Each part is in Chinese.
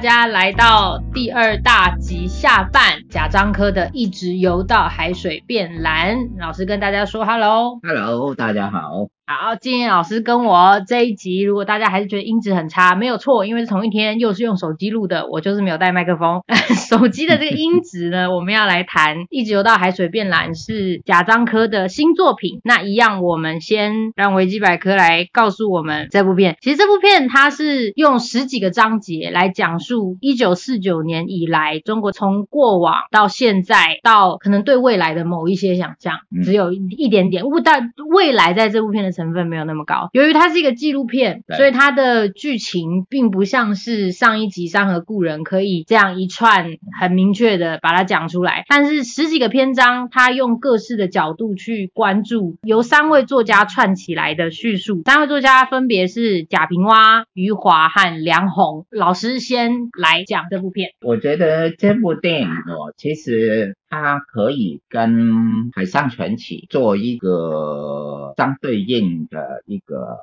大家来到第二大集下半，贾樟柯的一直游到海水变蓝。老师跟大家说哈喽，Hello，大家好。好，今天老师跟我这一集，如果大家还是觉得音质很差，没有错，因为是同一天，又是用手机录的，我就是没有带麦克风。手机的这个音质呢，我们要来谈《一直游到海水变蓝》是贾樟柯的新作品。那一样，我们先让维基百科来告诉我们这部片。其实这部片它是用十几个章节来讲述一九四九年以来中国从过往到现在到可能对未来的某一些想象，只有一点点。但未来在这部片的。成分没有那么高，由于它是一个纪录片，所以它的剧情并不像是上一集《山河故人》可以这样一串很明确的把它讲出来。但是十几个篇章，它用各式的角度去关注，由三位作家串起来的叙述。三位作家分别是贾平凹、余华和梁鸿。老师先来讲这部片。我觉得这部电影哦，其实。它可以跟《海上传奇》做一个相对应的一个。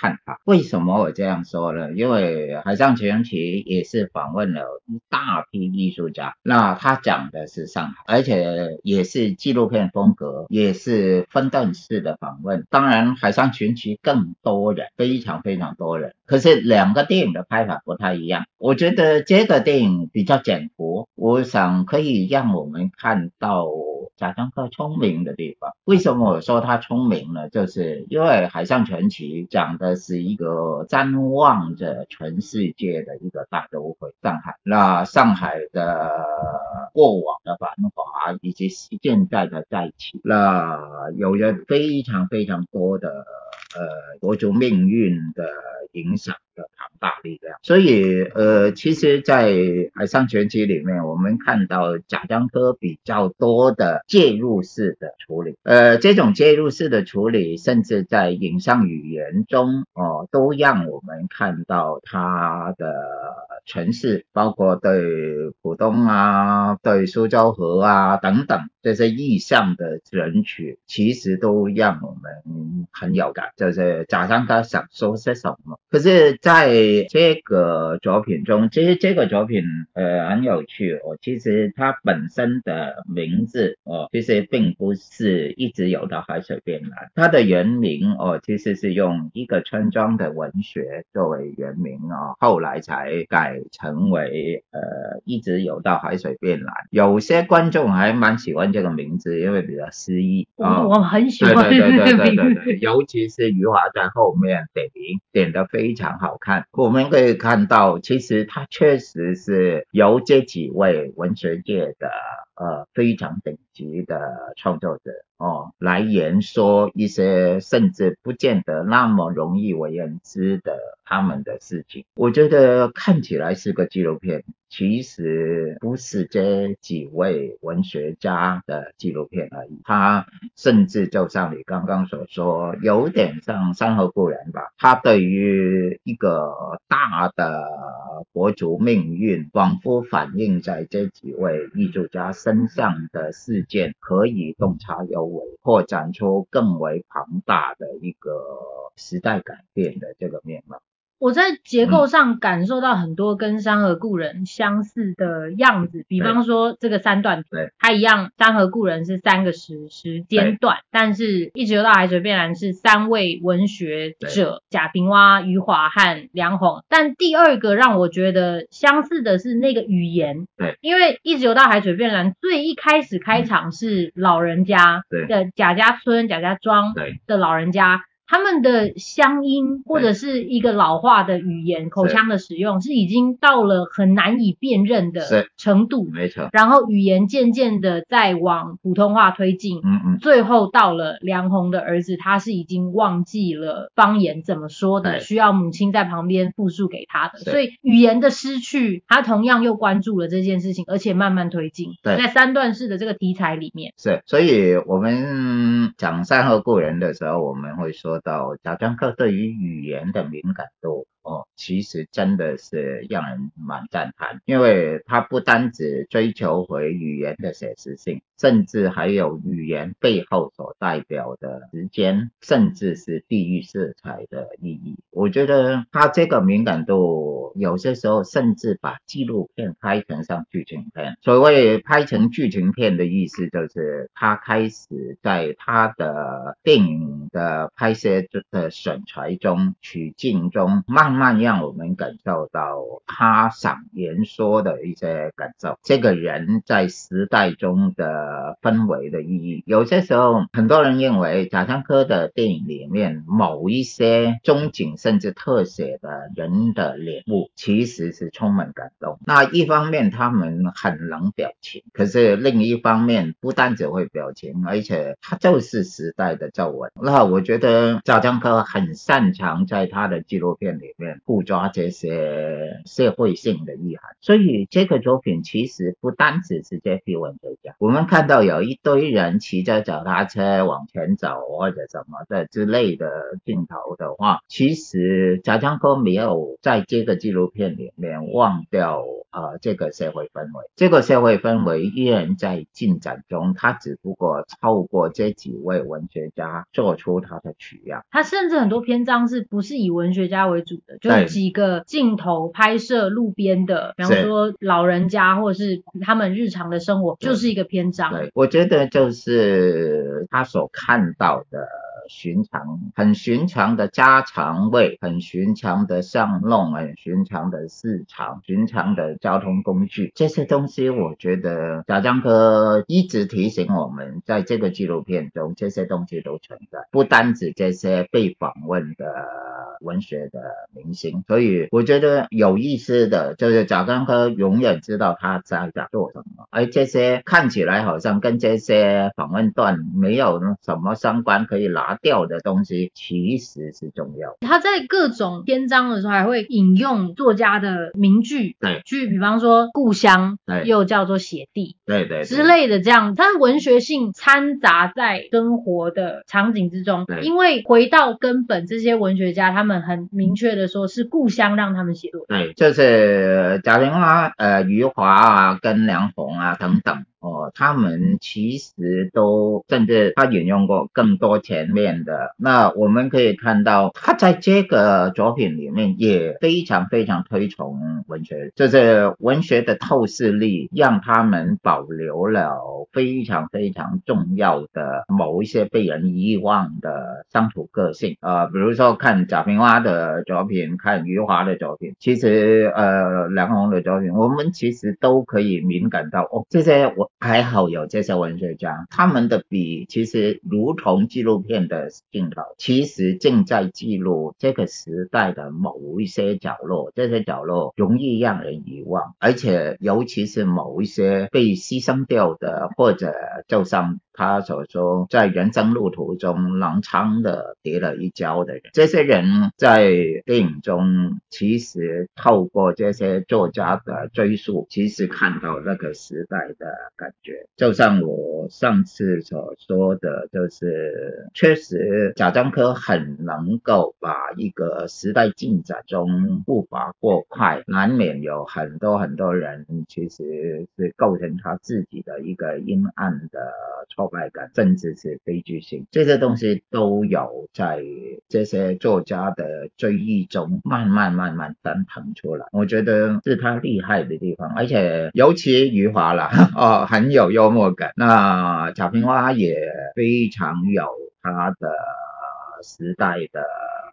看法，为什么我这样说呢？因为《海上传奇》也是访问了一大批艺术家，那他讲的是上海，而且也是纪录片风格，也是分段式的访问。当然，《海上传奇》更多人，非常非常多人。可是两个电影的拍法不太一样。我觉得这个电影比较简朴，我想可以让我们看到。贾樟柯聪明的地方，为什么我说他聪明呢？就是因为《海上传奇》讲的是一个瞻望着全世界的一个大都会——上海。那上海的过往的繁华，以及现在的再起，那有着非常非常多的呃国族命运的影响的。庞大力量，所以呃，其实，在《海上传奇》里面，我们看到贾樟柯比较多的介入式的处理，呃，这种介入式的处理，甚至在影像语言中哦、都让我们看到他的诠释，包括对浦东啊、对苏州河啊等等。这些意象的选取，其实都让我们很有感，就是贾樟柯想说些什么，可是。在这个作品中，其实这个作品呃很有趣哦。其实它本身的名字哦，其实并不是一直游到海水变蓝。它的原名哦，其实是用一个村庄的文学作为原名哦，后来才改成为呃一直游到海水变蓝。有些观众还蛮喜欢这个名字，因为比较诗意啊。我很喜欢。对对对 对对对，尤其是余华在后面点名点的非常好。看，我们可以看到，其实他确实是由这几位文学界的呃非常顶级的创作者哦来言说一些甚至不见得那么容易为人知的他们的事情。我觉得看起来是个纪录片。其实不是这几位文学家的纪录片而已，他甚至就像你刚刚所说，有点像《山河故人》吧。他对于一个大的国族命运，仿佛反映在这几位艺术家身上的事件，可以洞察有为，扩展出更为庞大的一个时代改变的这个面貌。我在结构上感受到很多跟《山河故人》相似的样子，比方说这个三段，对，它一样，《山河故人》是三个时时间段，但是一直游到海水变蓝是三位文学者贾平凹、余华和梁鸿。但第二个让我觉得相似的是那个语言，对，因为一直游到海水变蓝最一开始开场是老人家的贾家村、贾家庄的老人家。他们的乡音或者是一个老化的语言口腔的使用，是已经到了很难以辨认的程度。没错。然后语言渐渐的在往普通话推进。嗯嗯。最后到了梁红的儿子，他是已经忘记了方言怎么说的，需要母亲在旁边复述给他的。所以语言的失去，他同样又关注了这件事情，而且慢慢推进。对。在三段式的这个题材里面。是。所以我们讲善后故人的时候，我们会说。到贾樟柯对于语言的敏感度。哦，其实真的是让人蛮赞叹，因为他不单只追求回语言的写实性，甚至还有语言背后所代表的时间，甚至是地域色彩的意义。我觉得他这个敏感度，有些时候甚至把纪录片拍成像剧情片。所谓拍成剧情片的意思，就是他开始在他的电影的拍摄的选材中、取景中，慢慢让我们感受到他想言说的一些感受。这个人在时代中的氛围的意义，有些时候很多人认为贾樟柯的电影里面某一些中景甚至特写的人的脸部，其实是充满感动。那一方面他们很能表情，可是另一方面不单只会表情，而且他就是时代的皱纹。那我觉得贾樟柯很擅长在他的纪录片里面捕抓这些社会性的意涵，所以这个作品其实不单只是这批文学家。我们看到有一堆人骑着脚踏车往前走或者什么的之类的镜头的话，其实贾樟柯没有在这个纪录片里面忘掉呃这个社会氛围，这个社会氛围依然在进展中，他只不过透过这几位文学家做出他才取样。他甚至很多篇章是不是以文学家为主的，就是几个镜头拍摄路边的，比方说老人家或者是他们日常的生活，就是一个篇章。对，我觉得就是他所看到的。寻常，很寻常的家常味，很寻常的巷弄，很寻常的市场，寻常的交通工具，这些东西，我觉得贾樟柯一直提醒我们，在这个纪录片中，这些东西都存在，不单指这些被访问的文学的明星。所以，我觉得有意思的就是贾樟柯永远知道他在在做什么，而这些看起来好像跟这些访问段没有什么相关，可以拿。掉的东西其实是重要。他在各种篇章的时候还会引用作家的名句，对，去比方说故乡，对，又叫做写地，对对，对之类的这样，他的文学性掺杂在生活的场景之中。对，因为回到根本，这些文学家他们很明确的说，是故乡让他们写作。对，就是贾平凹、呃余华啊，跟梁鸿啊等等。哦，他们其实都甚至他引用过更多前面的。那我们可以看到，他在这个作品里面也非常非常推崇文学，就是文学的透视力，让他们保留了非常非常重要的某一些被人遗忘的乡土个性。呃，比如说看贾平凹的作品，看余华的作品，其实呃梁鸿的作品，我们其实都可以敏感到哦，这些我。还好有这些文学家，他们的笔其实如同纪录片的镜头，其实正在记录这个时代的某一些角落，这些角落容易让人遗忘，而且尤其是某一些被牺牲掉的，或者受伤。他所说，在人生路途中踉跄的跌了一跤的人，这些人在电影中其实透过这些作家的追溯，其实看到那个时代的感觉。就像我上次所说的，就是确实贾樟柯很能够把一个时代进展中步伐过快，难免有很多很多人其实是构成他自己的一个阴暗的。挫败感，甚至是悲剧性，这些东西都有在这些作家的追忆中慢慢慢慢翻腾出来。我觉得是他厉害的地方，而且尤其余华了 哦，很有幽默感。那贾平凹也非常有他的时代的。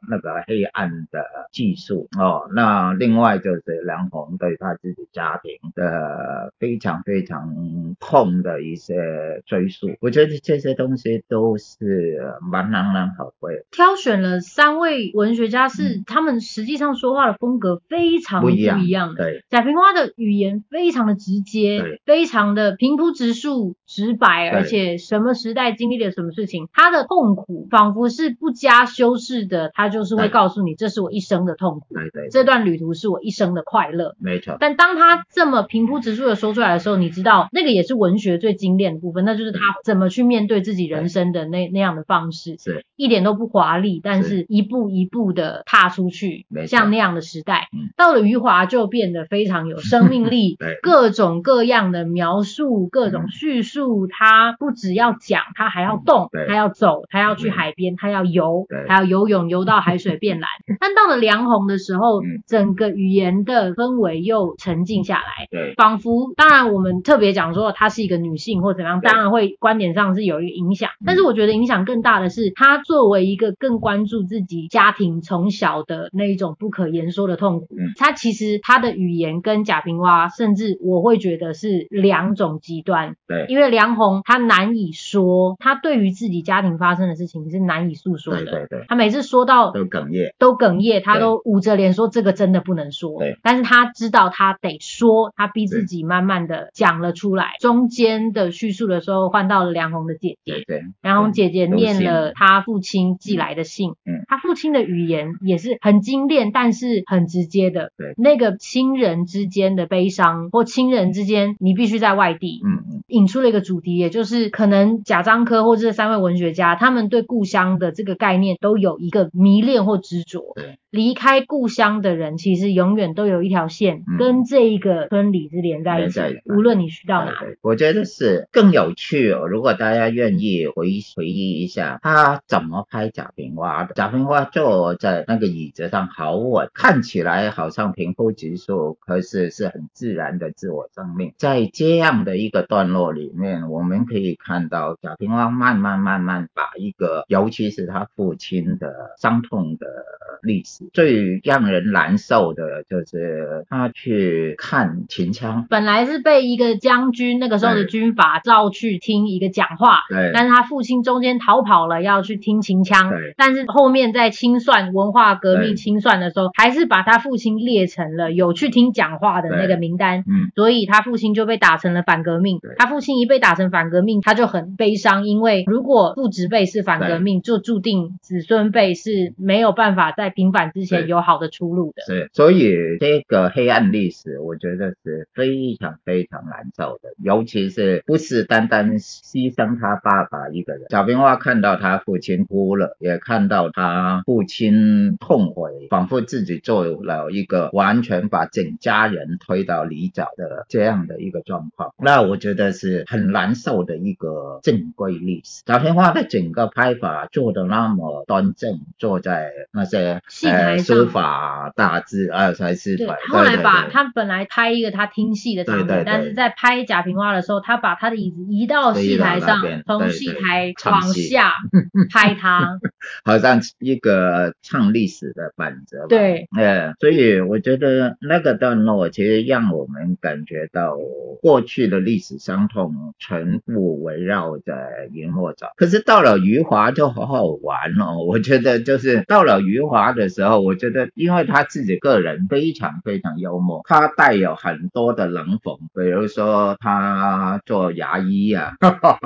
那个黑暗的技术哦，那另外就是梁红对他自己家庭的非常非常痛的一些追溯，我觉得这些东西都是蛮难能可贵。挑选了三位文学家，是他们实际上说话的风格非常不一样。对，贾平凹的语言非常的直接，对，非常的平铺直述、直白，而且什么时代经历了什么事情，他的痛苦仿佛是不加修饰的，他就。就是会 告诉你，这是我一生的痛苦，对对，这段旅途是我一生的快乐，没错。但当他这么平铺直述的说出来的时候，你知道那个也是文学最精炼的部分，那就是他怎么去面对自己人生的那那样的方式，是。一点都不华丽，但是一步一步的踏出去，像那样的时代。到了余华就变得非常有生命力，各种各样的描述，各种叙述，他不只要讲，他还要动，他要走，他要去海边，他要游，还要游泳，游到海水变蓝。但到了梁红的时候，整个语言的氛围又沉静下来，对，仿佛当然我们特别讲说她是一个女性或怎样，当然会观点上是有一个影响，但是我觉得影响更大的是她作为一个更关注自己家庭从小的那一种不可言说的痛苦，她其实她的语言跟贾平凹甚至我会觉得是两种极端，对，因为梁红她难以说，她对于自己家庭发生的事情是难以诉说的，对对对，她每次说到都哽咽，都哽咽，他都捂着脸说这个真的不能说，对，但是他知道他得说，他逼自己慢慢的讲了出来。中间的叙述的时候，换到了梁红的姐姐，对，梁红姐姐念了她父亲寄来的信，嗯，她父亲的语言也是很精炼，但是很直接的，对，那个亲人之间的悲伤或亲人之间，你必须在外地，嗯嗯，引出了一个主题，也就是可能贾樟柯或这三位文学家，他们对故乡的这个概念都有一个迷恋或执着，对。离开故乡的人，其实永远都有一条线跟这一个村里是连在一起的，嗯、无论你去到哪里。我觉得是更有趣哦。如果大家愿意回回忆一下，他怎么拍贾平凹的？贾平凹坐在那个椅子上好稳，看起来好像平铺直述，可是是很自然的自我生命。在这样的一个段落里面，我们可以看到贾平凹慢慢慢慢把一个，尤其是他父亲的伤痛的历史。最让人难受的就是他去看秦腔，本来是被一个将军那个时候的军阀召去听一个讲话，对，但是他父亲中间逃跑了，要去听秦腔，对，但是后面在清算文化革命清算的时候，还是把他父亲列成了有去听讲话的那个名单，嗯，所以他父亲就被打成了反革命。他父亲一被打成反革命，他就很悲伤，因为如果父执辈是反革命，就注定子孙辈是没有办法在平反。之前有好的出路的，是，所以这个黑暗历史，我觉得是非常非常难受的，尤其是不是单单牺牲他爸爸一个人。小平花看到他父亲哭了，也看到他父亲痛悔，仿佛自己做了一个完全把整家人推到泥沼的这样的一个状况，那我觉得是很难受的一个正规历史。小平花的整个拍法做的那么端正，坐在那些戏台。书法大字啊才是对，后来把他本来拍一个他听戏的场景，但是在拍贾平凹的时候，他把他的椅子移到戏台上，从戏台往下拍他，好像一个唱历史的本子。对，呃，所以我觉得那个段落其实让我们感觉到过去的历史伤痛全部围绕着萤火虫。可是到了余华就好好玩哦，我觉得就是到了余华的时候。我觉得，因为他自己个人非常非常幽默，他带有很多的冷讽，比如说他做牙医啊，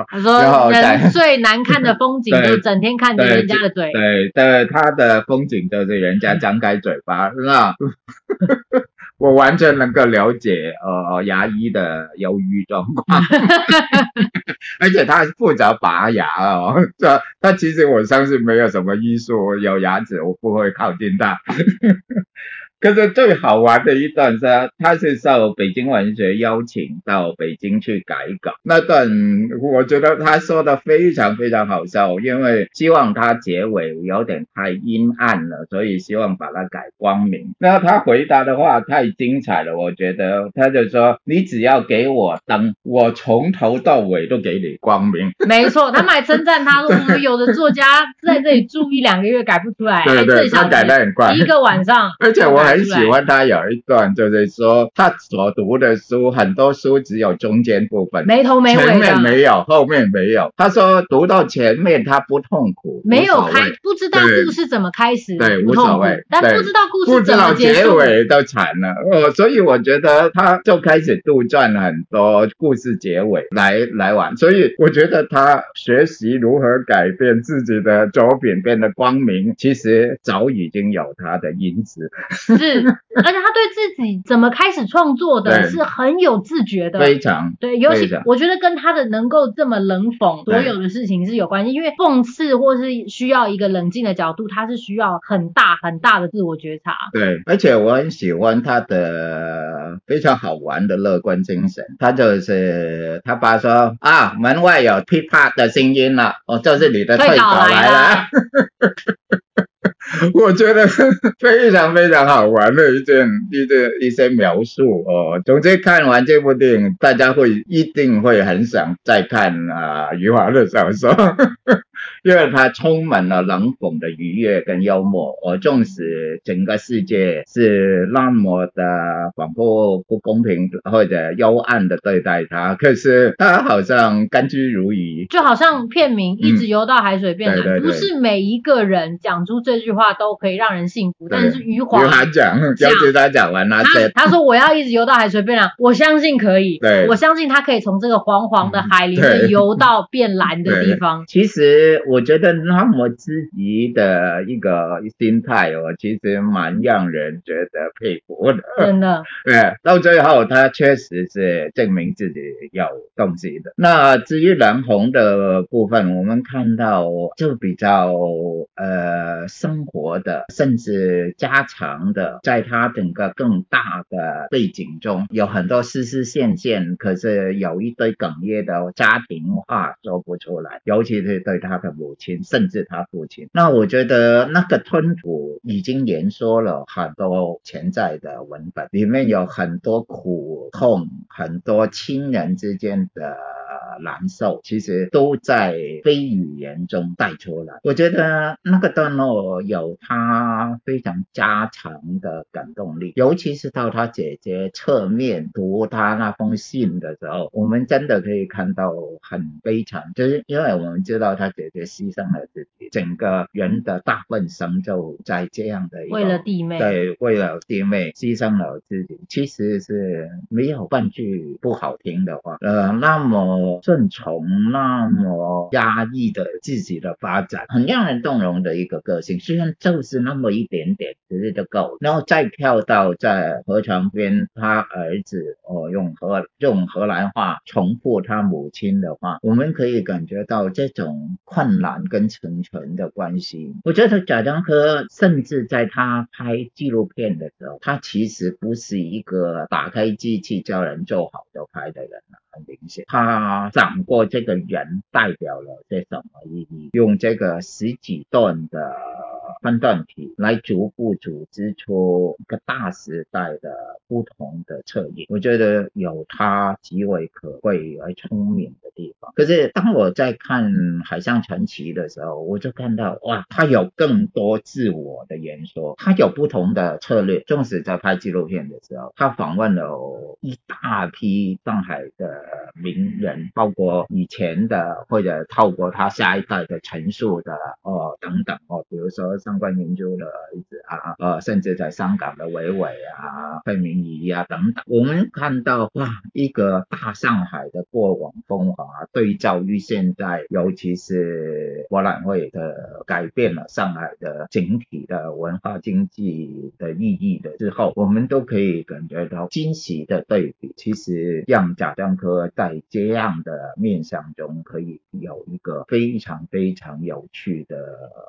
他说人最难看的风景 就是整天看着人家的嘴，对对，他的风景就是人家张开嘴巴，是吧？我完全能够了解呃牙医的忧郁状况，而且他还负责拔牙哦，这他其实我相信没有什么医术，有牙齿我不会靠近他。可是最好玩的一段是，他是受北京文学邀请到北京去改稿。那段我觉得他说的非常非常好笑，因为希望他结尾有点太阴暗了，所以希望把它改光明。那他回答的话太精彩了，我觉得他就说：“你只要给我灯，我从头到尾都给你光明。”没错，他们还称赞他说：“我们有的作家在这里住一两个月改不出来，对对，他改的很快，一个晚上。”而且我。很喜欢他有一段，就是说他所读的书，很多书只有中间部分，没头没尾，前面没有，后面没有。他说读到前面他不痛苦，没有开，不知道故事怎么开始，对，无所谓，但不知道故事怎么结尾都惨了。哦，所以我觉得他就开始杜撰很多故事结尾来来玩，所以我觉得他学习如何改变自己的作品变得光明，其实早已经有他的因子。是，而且他对自己怎么开始创作的是很有自觉的，非常对，尤其我觉得跟他的能够这么冷讽所有的事情是有关系，因为讽刺或是需要一个冷静的角度，他是需要很大很大的自我觉察。对，而且我很喜欢他的非常好玩的乐观精神，他就是他爸说啊，门外有噼啪的声音了，哦，这是你的退稿来了。我觉得 非常非常好玩的一件一件一些描述哦。总之看完这部电影，大家会一定会很想再看啊余华的小说。因为它充满了冷讽的愉悦跟幽默，而纵使整个世界是那么的仿佛不公平或者幽暗的对待他，可是他好像甘之如饴，就好像片名一直游到海水变蓝，嗯、对对对，不是每一个人讲出这句话都可以让人幸福，但是余华，余华讲，就是他讲完他他，他说我要一直游到海水变蓝，我相信可以，对，我相信他可以从这个黄黄的海里面游到变蓝的地方。其实。我觉得那么积极的一个心态哦，其实蛮让人觉得佩服的。真的，对，到最后他确实是证明自己有东西的。那至于蓝红的部分，我们看到就比较呃生活的，甚至家常的，在他整个更大的背景中，有很多丝丝线线，可是有一堆哽咽的家庭话说不出来，尤其是对他的。母亲，甚至他父亲，那我觉得那个吞吐已经言说了很多潜在的文本，里面有很多苦痛，很多亲人之间的。难受，其实都在非语言中带出来。我觉得那个段落有他非常加强的感动力，尤其是到他姐姐侧面读他那封信的时候，我们真的可以看到很悲惨，就是因为我们知道他姐姐牺牲了自己，整个人的大半生就在这样的一个，为了弟妹，对，为了弟妹牺牲了自己，其实是没有半句不好听的话，呃，那么。顺从那么压抑的自己的发展，很让人动容的一个个性。虽然就是那么一点点，其实就够了。然后再跳到在河床边，他儿子哦用荷用荷兰话重复他母亲的话，我们可以感觉到这种困难跟成全的关系。我觉得贾樟柯甚至在他拍纪录片的时候，他其实不是一个打开机器叫人做好就拍的人了。很明显，他掌过这个人代表了些什么意义？用这个十几段的分段体来逐步组织出一个大时代的不同的策略，我觉得有他极为可贵而聪明的地方。可是当我在看《海上传奇》的时候，我就看到哇，他有更多自我的言说，他有不同的策略。纵使在拍纪录片的时候，他访问了一大批上海的。名人，包括以前的或者透过他下一代的陈述的哦等等哦，比如说上官云珠的儿子啊，呃，甚至在香港的维维啊、费明仪啊等等，我们看到哇，一个大上海的过往风华对照于现在，尤其是博览会的改变了上海的整体的文化经济的意义的之后，我们都可以感觉到惊喜的对比，其实让贾樟柯。在这样的面向中，可以有一个非常非常有趣的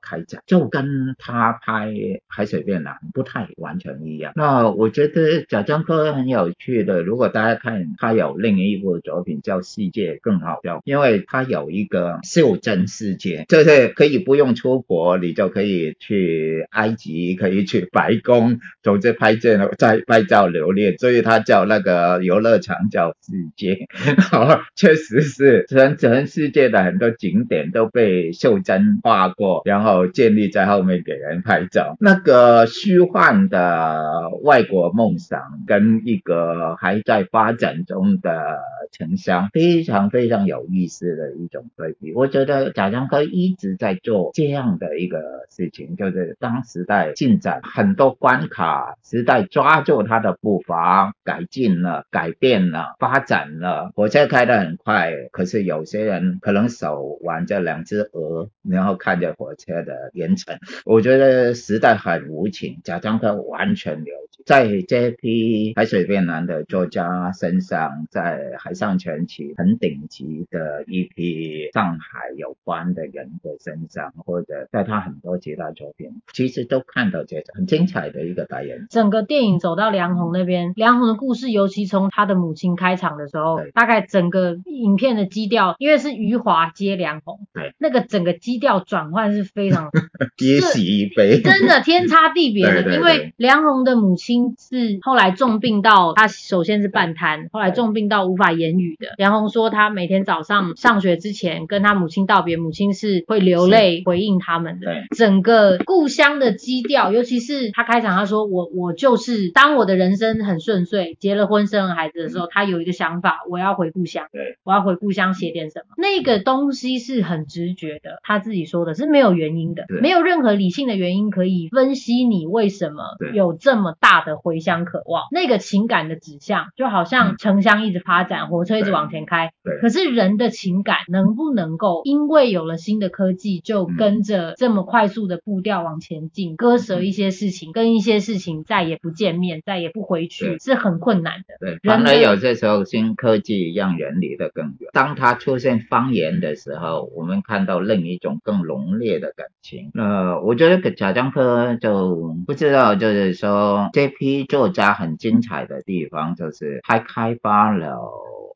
开展，就跟他拍《海水变蓝》不太完全一样。那我觉得贾樟柯很有趣的，如果大家看他有另一部作品叫《世界》，更好笑，因为他有一个袖珍世界，就是可以不用出国，你就可以去埃及，可以去白宫，总之拍照在拍照留念，所以他叫那个。游乐场叫世界，哦，确实是全全世界的很多景点都被袖珍画过，然后建立在后面给人拍照。那个虚幻的外国梦想跟一个还在发展中的城乡，非常非常有意思的一种对比。我觉得贾樟柯一直在做这样的一个事情，就是当时代进展很多关卡，时代抓住他的步伐，改进了，改变了，发展了。火车开得很快，可是有些人可能手挽着两只鹅，然后看着火车的远程。我觉得时代很无情，贾樟柯完全了解，在这批海水变蓝的作家身上，在海上传奇很顶级的一批上海有关的人的身上，或者在他很多其他作品，其实都看到这种很精彩的一个代言。整个电影走到梁红那边，梁红的故事，尤其从他的母亲开场的时候，大概整个影片的基调，因为是余华接梁红，对，那个整个基调转换是非常 别喜一悲，真的天差地别的。对对对，因为梁红的母亲是后来重病到他首先是半瘫，后来重病到无法言语的。梁红说他每天早上上学之前跟他母亲道别，母亲是会流泪回应他们的。对，整个故乡的基调，尤其是他开场他说我我就是当我的人生很顺遂，结了婚生了孩子的时候，他有一个想法，我要回故乡，对，我要回故乡写点什么。那个东西是很直觉的，他自己说的是没有原因的，没有任何理性的原因可以分析你为什么有这么大的回乡渴望。那个情感的指向，就好像城乡一直发展，火车一直往前开，对，可是人的情感能不能够因为有了新的科技，就跟着这么快速的步调往前进，割舍一些事情，跟一些事情再也不见面，再也不回去，是很困难的。对，反而有些时候新科技让人离得更远。当它出现方言的时候，我们看到另一种更浓烈的感情。那，我觉得贾樟柯就不知道，就是说这批作家很精彩的地方，就是他开发了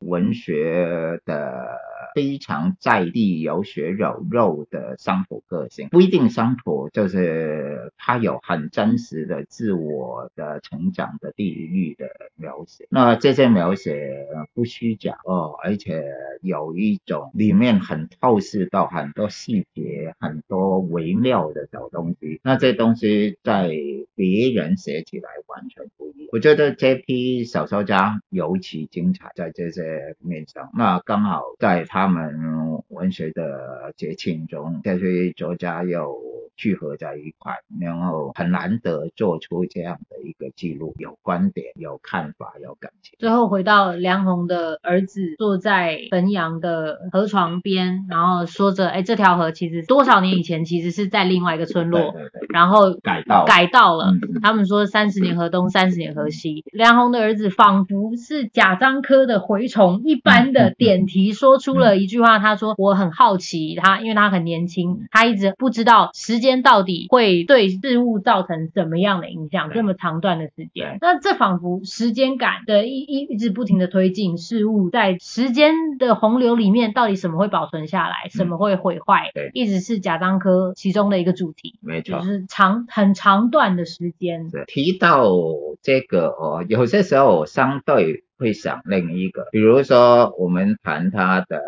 文学的。非常在地、有血有肉的乡土个性，不一定乡土，就是他有很真实的自我的成长的地域的描写。那这些描写不虚假哦，而且有一种里面很透视到很多细节、很多微妙的小东西。那这东西在别人写起来完全不一样。我觉得这批小说家尤其精彩在这些面上。那刚好在他。们文学的节庆中，这些作家又聚合在一块，然后很难得做出这样的一个记录，有观点、有看法、有感情。最后回到梁鸿的儿子坐在汾阳的河床边，然后说着：“哎，这条河其实多少年以前其实是在另外一个村落，对对对，然后改道改道了。嗯”他们说：“三十年河东，三十年河西。”梁鸿的儿子仿佛是贾樟柯的蛔虫一般的点题，说出了一句话：“他说我很好奇，他因为他很年轻，他一直不知道时间到底会对事物造成什么样的影响，这么长段的时间。那这仿佛时间感的一一一直不停的推进，事物在时间的洪流里面，到底什么会保存下来，什么会毁坏？对，一直是贾樟柯其中的一个主题。没错，就是长很长段的时间。提到这个哦，有些时候相对。会想另一个，比如说我们谈他的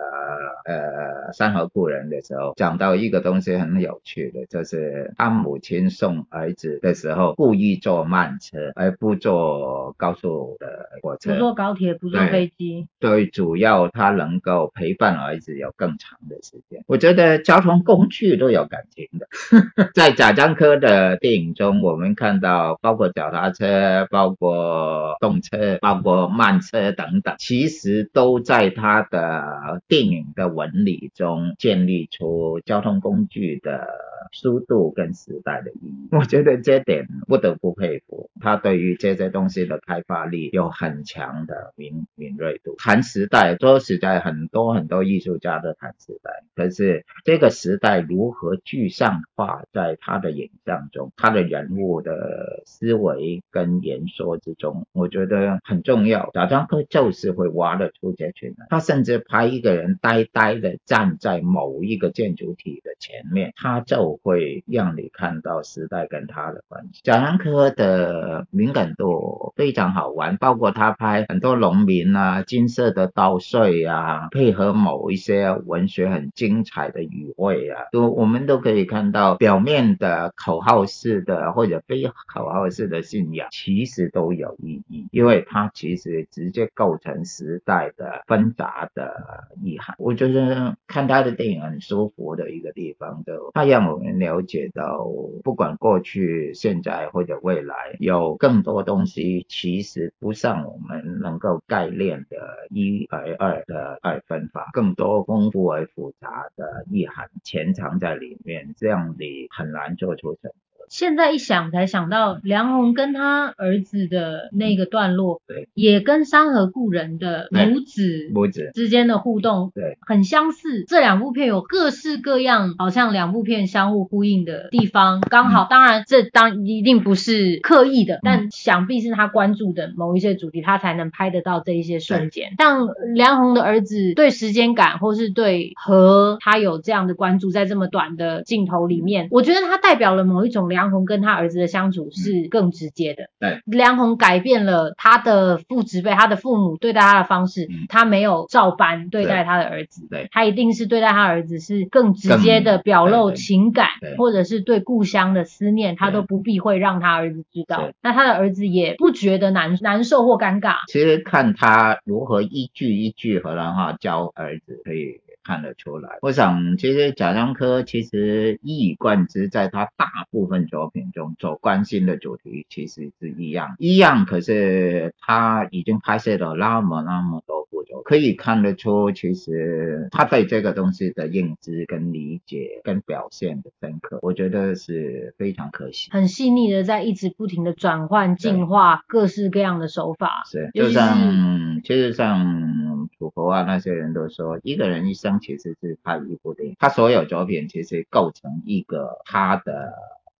呃《山河故人》的时候，讲到一个东西很有趣的，就是他母亲送儿子的时候，故意坐慢车，而不坐高速的火车，不坐高铁，不坐飞机。对，主要他能够陪伴儿子有更长的时间。我觉得交通工具都有感情的，在贾樟柯的电影中，我们看到包括脚踏车，包括动车，包括慢。车等等，其实都在他的电影的纹理中建立出交通工具的速度跟时代的意义。我觉得这点不得不佩服，他对于这些东西的开发力有很强的敏敏锐度。谈时代，说实在，很多很多艺术家都谈时代，可是这个时代如何具象化在他的影像中，他的人物的思维跟言说之中，我觉得很重要。贾樟柯就是会挖得出这群人，他甚至拍一个人呆呆的站在某一个建筑体的前面，他就会让你看到时代跟他的关系。贾樟柯的敏感度非常好玩，包括他拍很多农民啊、金色的稻穗啊，配合某一些文学很精彩的语汇啊，都我们都可以看到表面的口号式的或者非口号式的信仰，其实都有意义，因为它其实直接构成时代的纷杂的意涵。我觉得看他的电影很舒服的一个地方，就他让我我们了解到，不管过去、现在或者未来，有更多东西其实不像我们能够概念的一而二的二分法，更多丰富而复杂的意涵潜藏在里面，这样你很难做出成。现在一想才想到，梁红跟他儿子的那个段落，对，也跟山河故人的母子母子。之间的互动，对，很相似。这两部片有各式各样，好像两部片相互呼应的地方，刚好，当然这当一定不是刻意的，但想必是他关注的某一些主题，他才能拍得到这一些瞬间。但梁红的儿子对时间感，或是对和，他有这样的关注，在这么短的镜头里面，我觉得他代表了某一种梁红跟他儿子的相处是更直接的。对，梁红改变了他的父职辈，他的父母对待他的方式，他没有照搬对待他的儿子。对，他一定是对待他儿子是更直接的表露情感，或者是对故乡的思念，他都不避讳让他儿子知道。那他的儿子也不觉得难难受或尴尬。其实看他如何一句一句河南话教儿子，可以。看得出来，我想其实贾樟柯其实一以贯之，在他大部分作品中所关心的主题其实是一样，一样。可是他已经拍摄了那么那么多部作，可以看得出，其实他对这个东西的认知跟理解跟表现的深刻，我觉得是非常可惜。很细腻的在一直不停的转换、进化各式各样的手法。是，就像其实像楚国啊那些人都说，一个人一生。其实是拍一部电影，他所有作品其实构成一个他的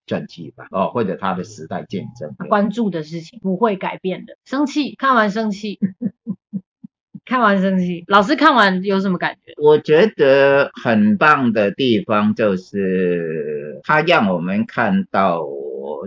传记吧，哦，或者他的时代见证。关注的事情不会改变的。生气，看完生气，看完生气。老师看完有什么感觉？我觉得很棒的地方就是他让我们看到。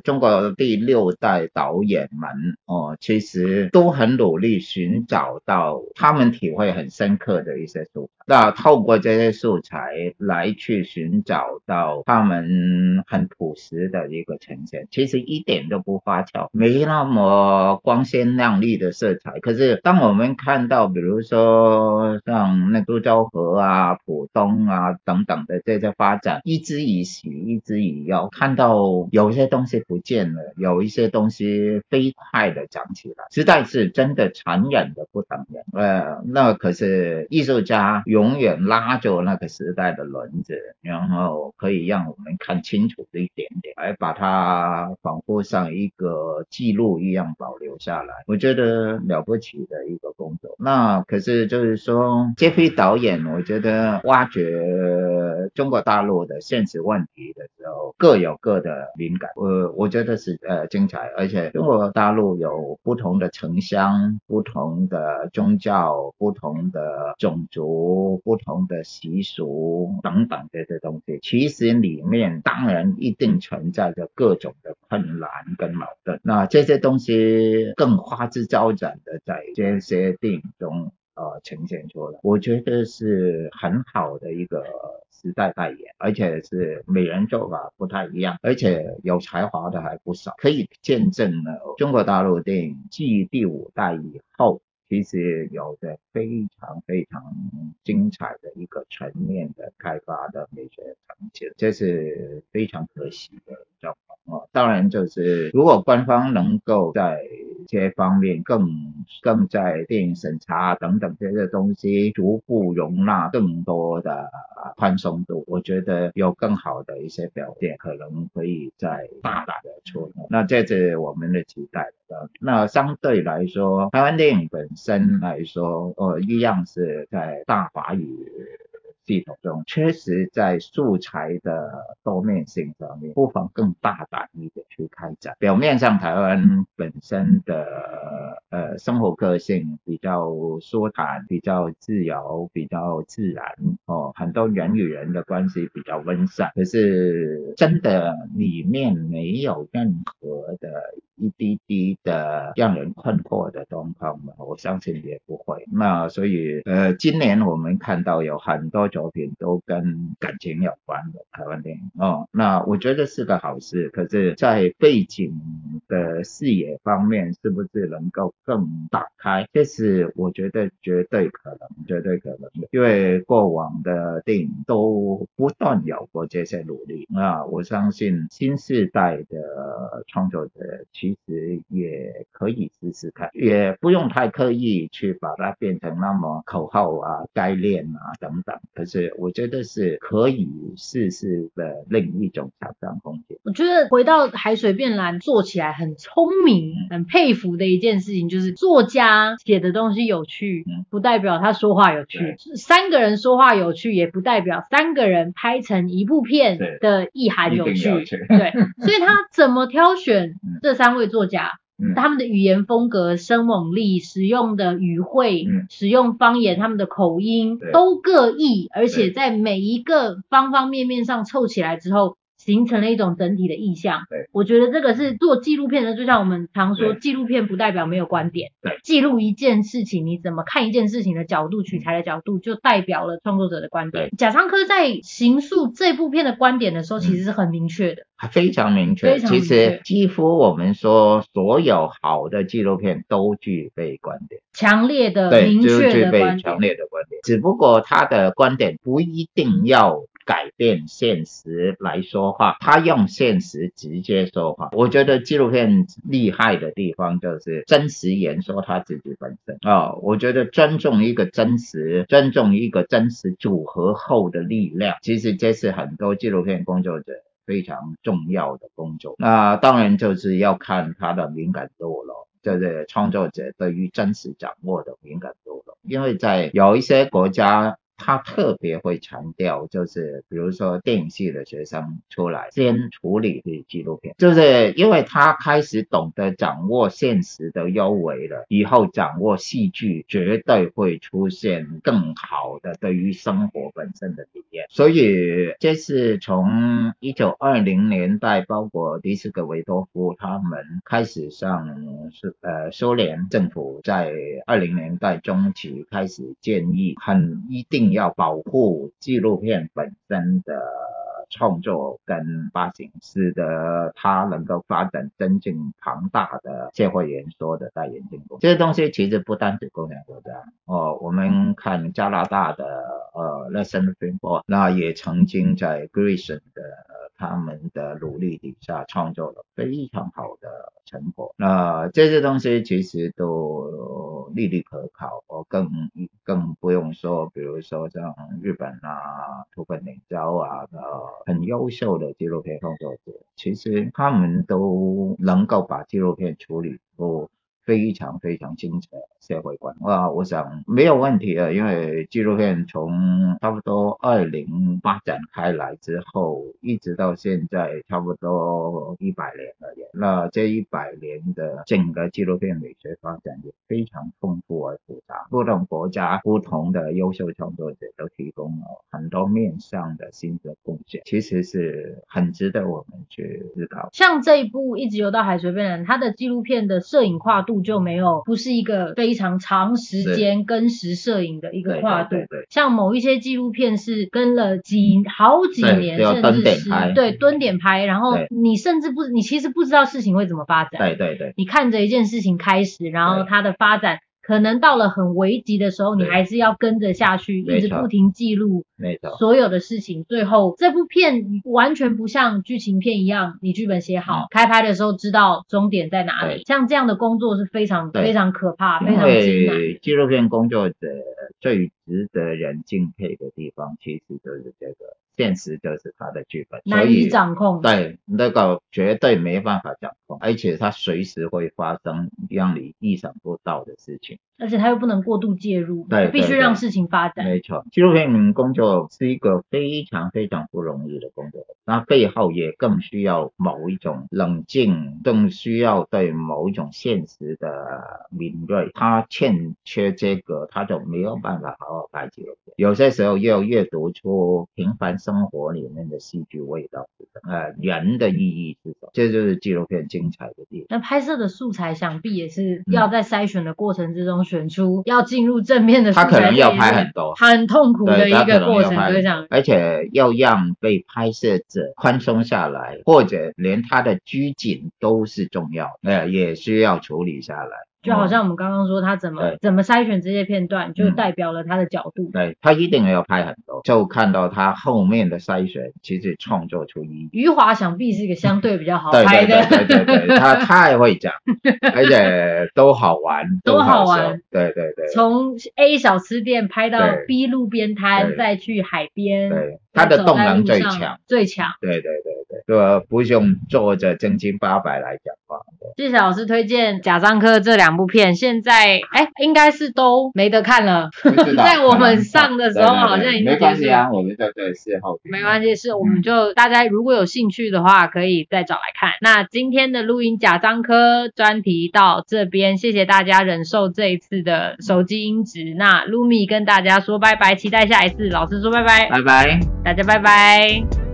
中国第六代导演们哦，其实都很努力寻找到他们体会很深刻的一些素材，那透过这些素材来去寻找到他们很朴实的一个呈现，其实一点都不花俏，没那么光鲜亮丽的色彩。可是当我们看到，比如说像那个周河啊、浦东啊等等的这些发展，一之以喜，一之以忧，看到有些东西。是不见了，有一些东西飞快的长起来，实在是真的残忍的不等人。呃，那可是艺术家永远拉着那个时代的轮子，然后可以让我们看清楚这一点点，来把它仿佛像一个记录一样保留下来。我觉得了不起的一个工作。那可是就是说，这批导演，我觉得挖掘中国大陆的现实问题的时候，各有各的敏感。呃。我觉得是呃精彩，而且中国大陆有不同的城乡、不同的宗教、不同的种族、不同的习俗等等这些东西，其实里面当然一定存在着各种的困难跟矛盾。那这些东西更花枝招展的在这些电影中呃呈现出来，我觉得是很好的一个。时代代言，而且是每人做法不太一样，而且有才华的还不少，可以见证了中国大陆电影继第五代以后，其实有着非常非常精彩的一个全面的开发的美学成就，这是非常可惜的状况。啊。当然，就是如果官方能够在这些方面更更在电影审查等等这些东西逐步容纳更多的宽松度，我觉得有更好的一些表现，可能可以再大大的出。那这是我们的期待。那相对来说，台湾电影本身来说，呃，一样是在大华语。系统中，确实在素材的多面性上面，不妨更大胆一点去开展。表面上台湾本身的呃生活个性比较舒坦，比较自由，比较自然哦，很多人与人的关系比较温善，可是真的里面没有任何的。一滴滴的让人困惑的状况嘛，我相信也不会。那所以，呃，今年我们看到有很多作品都跟感情有关的台湾电影哦，那我觉得是个好事。可是，在背景的视野方面，是不是能够更打开？这是我觉得绝对可能，绝对可能的。因为过往的电影都不断有过这些努力，那我相信新时代的创作者其其实也可以试试看，也不用太刻意去把它变成那么口号啊、概念啊等等。可是我觉得是可以试试的另一种挑战空间。我觉得回到海水变蓝做起来很聪明、很佩服的一件事情，就是作家写的东西有趣，不代表他说话有趣。三个人说话有趣，也不代表三个人拍成一部片的意涵有趣。有趣对，所以他怎么挑选 这三位？会作家，他们的语言风格、生猛力、使用的语汇、嗯、使用方言，他们的口音都各异，而且在每一个方方面面上凑起来之后。形成了一种整体的意象。对，我觉得这个是做纪录片的，就像我们常说，纪录片不代表没有观点。对，记录一件事情，你怎么看一件事情的角度、取材的角度，就代表了创作者的观点。贾樟柯在行述这部片的观点的时候，其实是很明确的，非常明确。非常明确。其实几乎我们说，所有好的纪录片都具备观点，强烈的、明确的强烈的观点。只不过他的观点不一定要。改变现实来说话，他用现实直接说话。我觉得纪录片厉害的地方就是真实演说他自己本身啊、我觉得尊重一个真实，尊重一个真实组合后的力量，其实这是很多纪录片工作者非常重要的工作。那当然就是要看他的敏感度了，就是创作者对于真实掌握的敏感度了，因为在有一些国家。他特别会强调，就是比如说电影系的学生出来先处理的纪录片，就是因为他开始懂得掌握现实的优微了，以后掌握戏剧绝对会出现更好的对于生活本身的体验。所以这是从一九二零年代，包括迪斯科维多夫他们开始上苏呃苏联政府在二零年代中期开始建议，很一定。要保护纪录片本身的创作跟发行，使得它能够发展真正庞大的社会演说的代言进步。这些东西其实不单指共产国家哦，我们看加拿大的呃 Lesson Film Board，那也曾经在 Grierson 的他们的努力底下创作了非常好的成果。那这些东西其实都利率可考，我更更不用说，比如说像日本啊、土本领昭啊，呃，很优秀的纪录片创作者，其实他们都能够把纪录片处理出非常非常精彩的社会观啊，我想没有问题啊，因为纪录片从差不多二零发展开来之后，一直到现在差不多一百年了。那这一百年的整个纪录片美学发展也非常丰富而复杂，不同国家不同的优秀创作者都提供了很多面向的新的贡献，其实是很值得我们去思考。像这一部《一直游到海水变蓝》，它的纪录片的摄影跨度。就没有，不是一个非常长时间跟时摄影的一个跨度。像某一些纪录片是跟了几好几年，甚至是对蹲点拍，然后你甚至不，你其实不知道事情会怎么发展。对对对，你看着一件事情开始，然后它的发展。可能到了很危急的时候，你还是要跟着下去，一直不停记录，没错，所有的事情。最后这部片完全不像剧情片一样，你剧本写好，开拍的时候知道终点在哪里。像这样的工作是非常非常可怕，非常艰难。纪录片工作者最值得人敬佩的地方，其实就是这个。现实就是他的剧本，难以掌控。对，那个绝对没办法掌控，而且他随时会发生让你意想不到的事情。而且他又不能过度介入，对，必须让事情发展。没错，纪录片工作是一个非常非常不容易的工作，那背后也更需要某一种冷静，更需要对某一种现实的敏锐。他欠缺这个，他就没有办法好好拍纪录片。有些时候要阅读出平凡生活里面的戏剧味道，呃，人的意义是什么？这就是纪录片精彩的地方。那拍摄的素材想必也是要在筛选的过程之中选出要进入正面的。他可能要拍很多，很痛苦的一个过程，而且要让被拍摄者宽松下来，或者连他的拘谨都是重要，呃，也需要处理下来。就好像我们刚刚说他怎么怎么筛选这些片段，就代表了他的角度。对，他一定要拍很多，就看到他后面的筛选，其实创作出一。余华想必是一个相对比较好 拍的，对对对对，他太会讲，而且都好玩，都好玩。对对对，从 A 小吃店拍到 B 路边摊，再去海边，对，他的动能最强，最强。对对对对，对，不用做着正经八百来讲话。谢谢老师推荐贾樟柯这两部片，现在哎应该是都没得看了。在我们上的时候好像已经结束了。没关系啊，我们在这事后。没关系，是我们就大家如果有兴趣的话，可以再找来看。那今天的录音贾樟柯专题到这边，谢谢大家忍受这一次的手机音质。那噜米跟大家说拜拜，期待下一次。老师说拜拜，拜拜，大家拜拜。